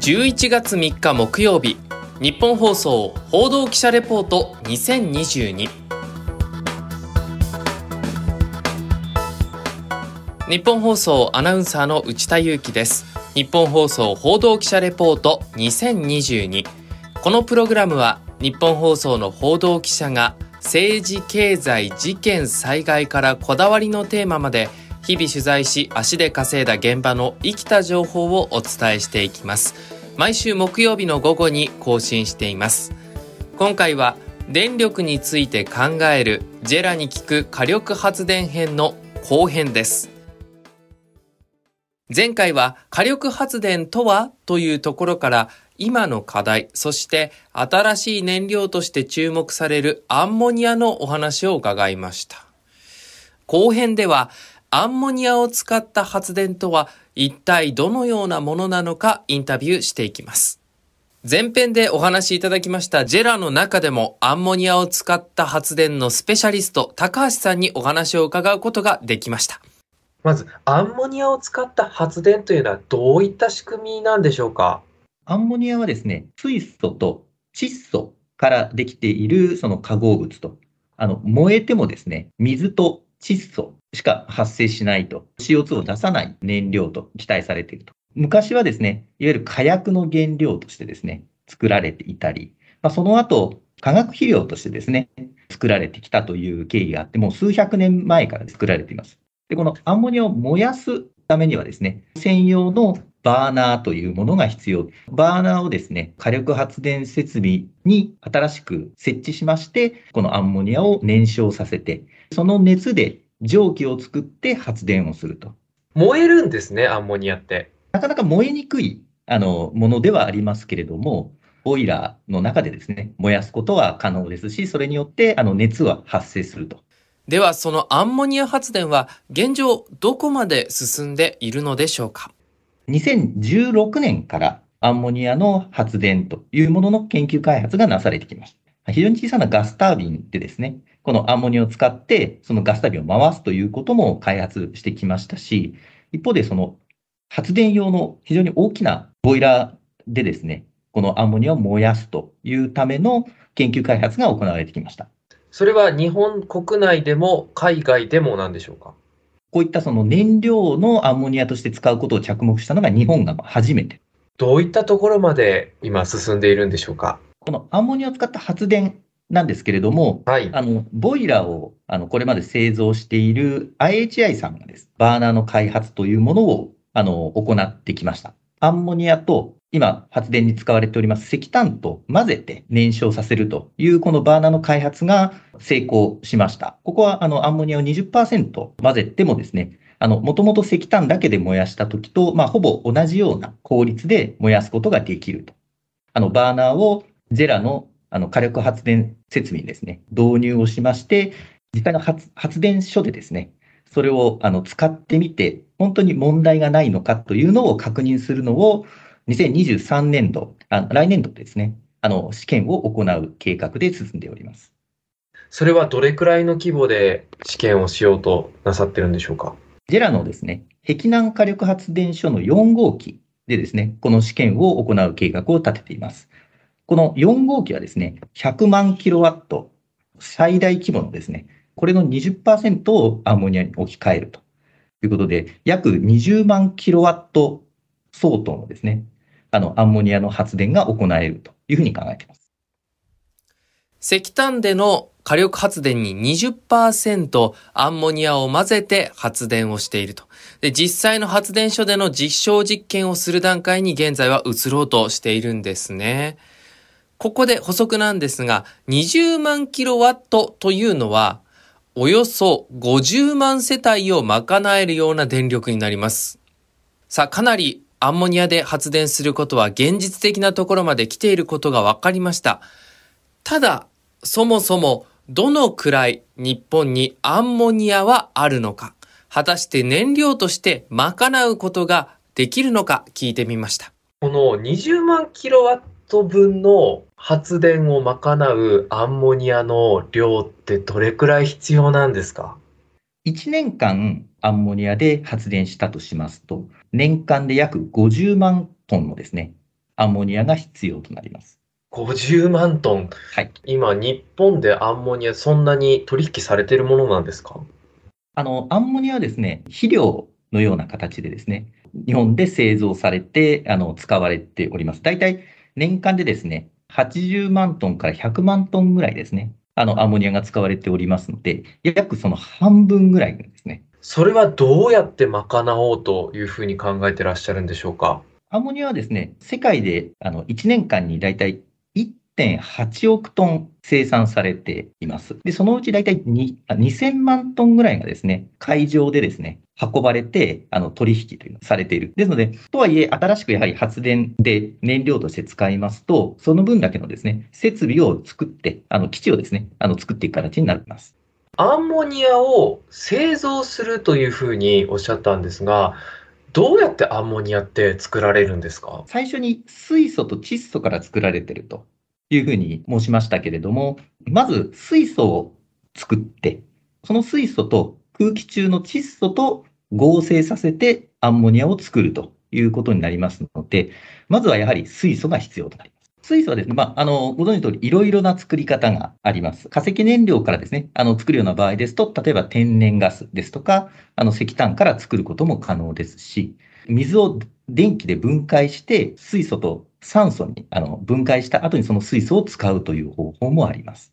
11月3日木曜日日本放送報道記者レポート2022日本放送アナウンサーの内田裕樹です。日本放送報道記者レポート2022このプログラムは日本放送の報道記者が政治経済事件災害からこだわりのテーマまで日々取材し足で稼いだ現場の生きた情報をお伝えしていきます。毎週木曜日の午後に更新しています。今回は電力について考えるジェラに聞く火力発電編の後編です。前回は火力発電とはというところから今の課題、そして新しい燃料として注目されるアンモニアのお話を伺いました。後編ではアンモニアを使った発電とは一体どのようなものなのかインタビューしていきます。前編でお話しいただきましたジェラの中でもアンモニアを使った発電のスペシャリスト高橋さんにお話を伺うことができました。まず、アンモニアを使った発電というのはどういった仕組みなんでしょうか？アンモニアはですね、水素と窒素からできているその化合物と、あの、燃えてもですね、水と窒素しか発生しないと、CO2 を出さない燃料と期待されていると。昔はですね、いわゆる火薬の原料としてですね、作られていたり、まあ、その後、化学肥料としてですね、作られてきたという経緯があって、もう数百年前から作られています。で、このアンモニアを燃やすためにはですね、専用のバーナーというものが必要。バーナーをですね、火力発電設備に新しく設置しまして、このアンモニアを燃焼させて、その熱で蒸気を作って発電をすると。燃えるんですね、アンモニアって。なかなか燃えにくいあのものではありますけれども、ボイラーの中でですね、燃やすことは可能ですし、それによってあの熱は発生すると。では、そのアンモニア発電は現状どこまで進んでいるのでしょうか？2016年からアンモニアの発電というものの研究開発がなされてきました。非常に小さなガスタービンでですね、このアンモニアを使って、そのガスタービンを回すということも開発してきましたし、一方でその発電用の非常に大きなボイラーでですね、このアンモニアを燃やすというための研究開発が行われてきました。それは日本国内でも海外でもなんでしょうか？こういったその燃料のアンモニアとして使うことを着目したのが日本が初めて。どういったところまで今進んでいるんでしょうか？このアンモニアを使った発電なんですけれども、はい、あのボイラーをあのこれまで製造している IHI さんがです、バーナーの開発というものをあの行ってきました。アンモニアと今発電に使われております石炭と混ぜて燃焼させるというこのバーナーの開発が成功しました。ここはあのアンモニアを20%混ぜてもですね、あの、もともと石炭だけで燃やした時と、まあ、ほぼ同じような効率で燃やすことができると。あの、バーナーをジェラのあの火力発電設備にですね、導入をしまして、実際の発電所でですね、それをあの使ってみて、本当に問題がないのかというのを確認するのを、2023年度、あ来年度ですね、あの試験を行う計画で進んでおります。それはどれくらいの規模で試験をしようとなさってるんでしょうか？ジェラのですね、碧南火力発電所の4号機でですね、この試験を行う計画を立てています。この4号機はですね、100万キロワット、最大規模のですね、これの20%をアンモニアに置き換えるということで、約20万キロワット相当のですね、あの、アンモニアの発電が行えるというふうに考えています。石炭での火力発電に20%アンモニアを混ぜて発電をしていると。で、実際の発電所での実証実験をする段階に現在は移ろうとしているんですね。ここで補足なんですが、20万キロワットというのは、およそ50万世帯を賄えるような電力になります。さあ、かなりアンモニアで発電することは現実的なところまで来ていることが分かりました。ただ、そもそもどのくらい日本にアンモニアはあるのか、果たして燃料として賄うことができるのか聞いてみました。この20万キロワット分の発電を賄うアンモニアの量ってどれくらい必要なんですか ?1 年間アンモニアで発電したとしますと、年間で約50万トンのですね、アンモニアが必要となります。50万トン？はい。今、日本でアンモニアそんなに取引されているものなんですか？あの、アンモニアはですね、肥料のような形でですね、日本で製造されて、あの、使われております。大体、年間でですね、80万トンから100万トンぐらいですね、あの、アンモニアが使われておりますので、約その半分ぐらいですね。それはどうやって賄おうというふうに考えてらっしゃるんでしょうか？アンモニアはですね、世界であの1年間にだいたい1.8億トン生産されています。で、そのうちだいたい2000万トンぐらいがですね、海上でですね、運ばれて、あの、取引というのされている。ですので、とはいえ、新しくやはり発電で燃料として使いますと、その分だけのですね、設備を作って、あの、基地をですね、あの、作っていく形になります。アンモニアを製造するというふうにおっしゃったんですが、どうやってアンモニアって作られるんですか？最初に水素と窒素から作られているというふうに申しましたけれども、まず水素を作って、その水素と空気中の窒素と合成させてアンモニアを作るということになりますので、まずはやはり水素が必要となります。水素はですね、まあ、あの、ご存知の通り、いろいろな作り方があります。化石燃料からですね、あの、作るような場合ですと、例えば天然ガスですとか、あの、石炭から作ることも可能ですし、水を電気で分解して、水素と酸素にあの分解した後にその水素を使うという方法もあります。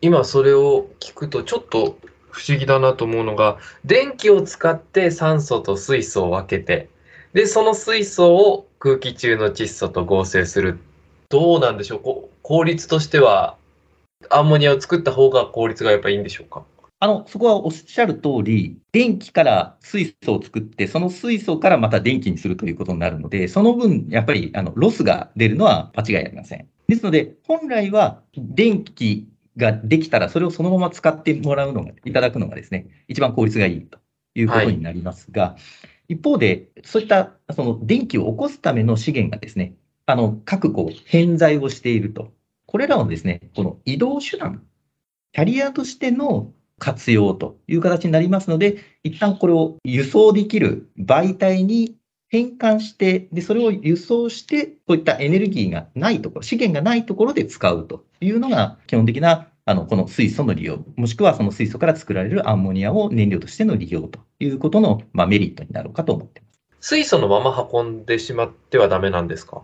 今それを聞くとちょっと不思議だなと思うのが、電気を使って酸素と水素を分けて、で、その水素を空気中の窒素と合成する。どうなんでしょう？効率としては、アンモニアを作った方が効率がやっぱいいんでしょうか？あの、そこはおっしゃる通り、電気から水素を作って、その水素からまた電気にするということになるので、その分、やっぱり、あの、ロスが出るのは間違いありません。ですので、本来は電気ができたら、それをそのまま使ってもらうのが、いただくのがですね、一番効率がいいということになりますが、はい、一方で、そういったその電気を起こすための資源がですね、あの、各こう、偏在をしていると。これらをですね、この移動手段、キャリアとしての活用という形になりますので、一旦これを輸送できる媒体に変換して、で、それを輸送して、こういったエネルギーがないところ、資源がないところで使うというのが基本的な、あの、この水素の利用、もしくはその水素から作られるアンモニアを燃料としての利用ということの、まあ、メリットになるかと思っています。水素のまま運んでしまってはダメなんですか？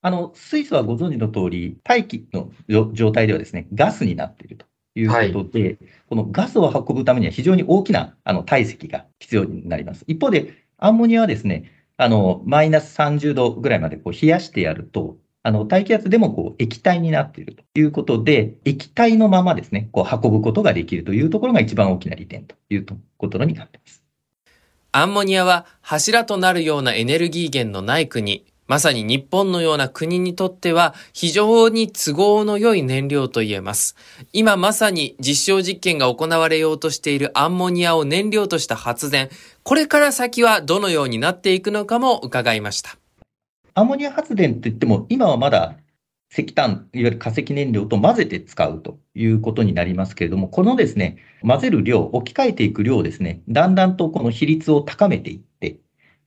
あの、水素はご存知の通り、大気の状態ではですね、ガスになっていると。いうことで、はい、このガスを運ぶためには非常に大きなあの体積が必要になります。一方で、アンモニアはですね、あの、マイナス30度ぐらいまでこう冷やしてやると、あの、大気圧でもこう液体になっているということで、液体のままですね、こう運ぶことができるというところが一番大きな利点ということになっています。アンモニアは柱となるようなエネルギー源のない国、まさに日本のような国にとっては非常に都合の良い燃料と言えます。今まさに実証実験が行われようとしているアンモニアを燃料とした発電、これから先はどのようになっていくのかも伺いました。アンモニア発電といっても今はまだ石炭、いわゆる化石燃料と混ぜて使うということになりますけれども、このですね、混ぜる量、置き換えていく量ですね、だんだんとこの比率を高めていって、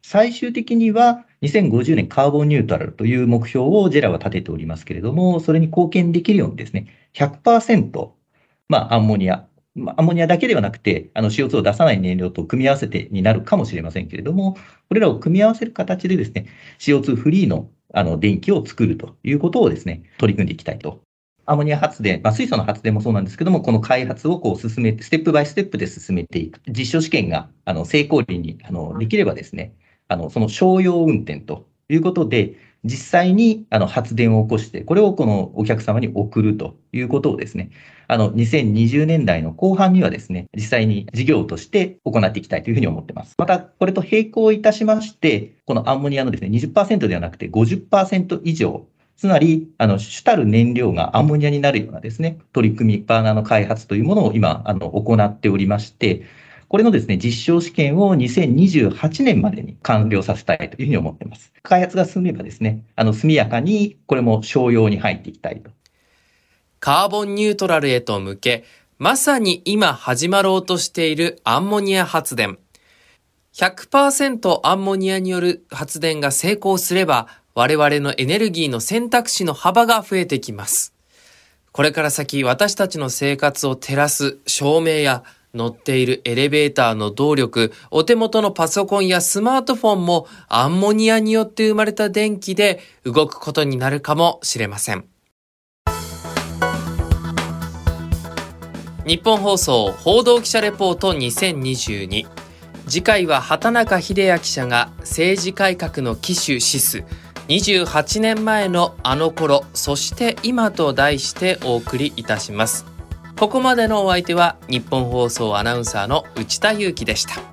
最終的には2050年カーボンニュートラルという目標をジェラは立てておりますけれども、それに貢献できるようにですね、100%、まあ、アンモニア、アンモニアだけではなくて、あの CO2 を出さない燃料と組み合わせてになるかもしれませんけれども、これらを組み合わせる形でですね、CO2 フリーのあの電気を作るということをですね、取り組んでいきたいと。アンモニア発電、まあ、水素の発電もそうなんですけども、この開発をこう進めて、ステップバイステップで進めていく。実証試験があの成功率にあのできればですね、あの、その商用運転ということで、実際にあの発電を起こして、これをこのお客様に送るということをですね、あの、2020年代の後半にはですね、実際に事業として行っていきたいというふうに思ってます。また、これと並行いたしまして、このアンモニアのですね、20%ではなくて50%以上、つまり、あの、主たる燃料がアンモニアになるようなですね、取り組み、バーナーの開発というものを今、あの、行っておりまして、これのですね、実証試験を2028年までに完了させたいというふうに思っています。開発が進めばですね、あの、速やかにこれも商用に入っていきたいと。カーボンニュートラルへと向け、まさに今始まろうとしているアンモニア発電。100%アンモニアによる発電が成功すれば、我々のエネルギーの選択肢の幅が増えてきます。これから先私たちの生活を照らす照明や乗っているエレベーターの動力、お手元のパソコンやスマートフォンもアンモニアによって生まれた電気で動くことになるかもしれません。日本放送報道記者レポート2022次回は畑中秀也記者が政治改革の機種シス。28年前のあの頃そして今と題してお送りいたします。ここまでのお相手は日本放送アナウンサーの内田裕樹でした。